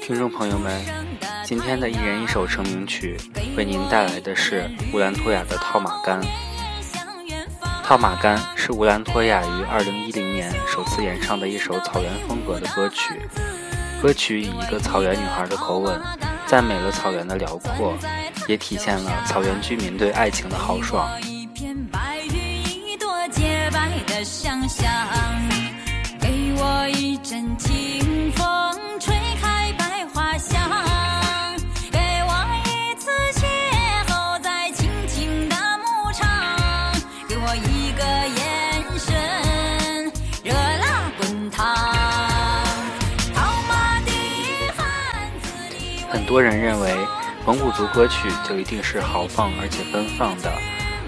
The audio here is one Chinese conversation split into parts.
听众朋友们，今天的一人一首成名曲，为您带来的是乌兰托娅的《套马杆》。《套马杆》是乌兰托娅于2010年首次演唱的一首草原风格的歌曲。歌曲以一个草原女孩的口吻，赞美了草原的辽阔，也体现了草原居民对爱情的豪爽。给我一阵清很多人认为蒙古族歌曲就一定是豪放而且奔放的，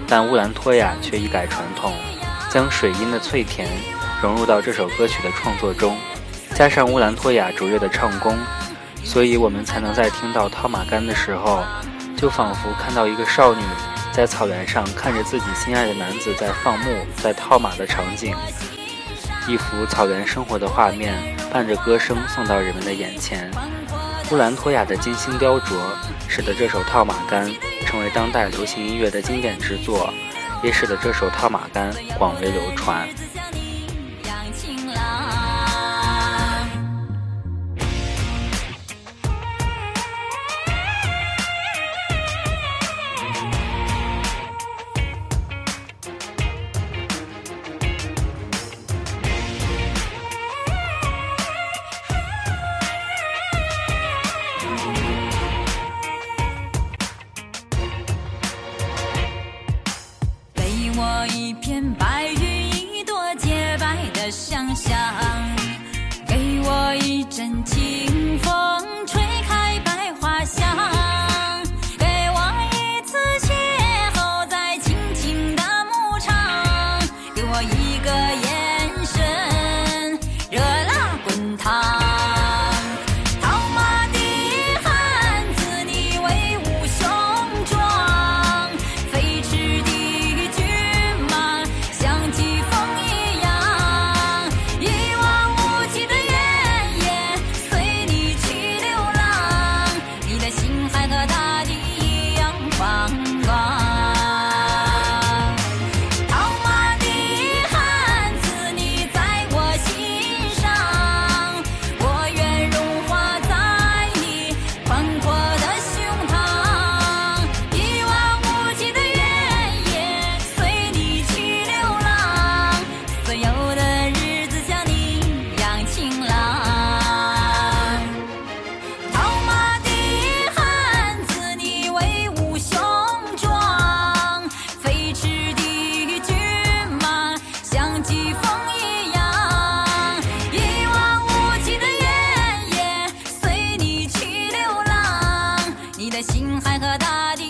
但乌兰托娅却一改传统，将水音的脆甜融入到这首歌曲的创作中，加上乌兰托娅卓越的唱功，所以我们才能在听到套马杆的时候，就仿佛看到一个少女在草原上看着自己心爱的男子在放牧、在套马的场景，一幅草原生活的画面伴着歌声送到人们的眼前。乌兰托娅的精心雕琢，使得这首《套马杆》成为当代流行音乐的经典之作，也使得这首《套马杆》广为流传。一片白云一朵洁白的想象给我一阵清风吹开百花香给我一次邂逅在青青的牧场给我一个眼心海和大地。